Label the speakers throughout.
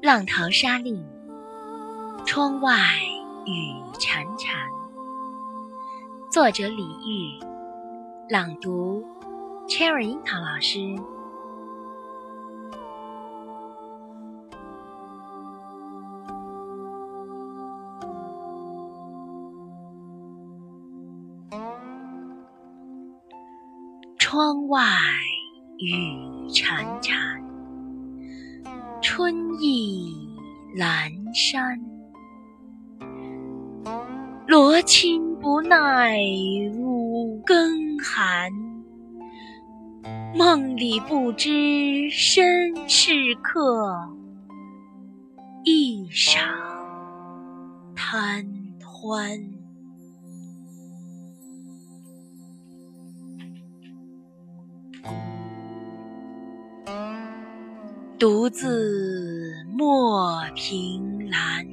Speaker 1: 浪淘沙砾，窗外雨潺潺。作者李煜，朗读 Cherry 樱桃老师。窗外雨潺潺，春意阑珊。罗衾不耐五更寒，梦里不知身是客，一晌贪欢。独自莫凭栏，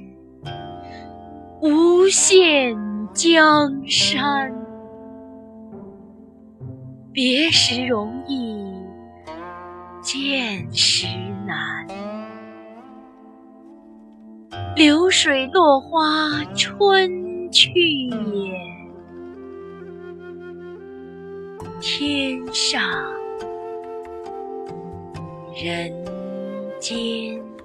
Speaker 1: 无限江山。别时容易见时难，流水落花春去也，天上人。今。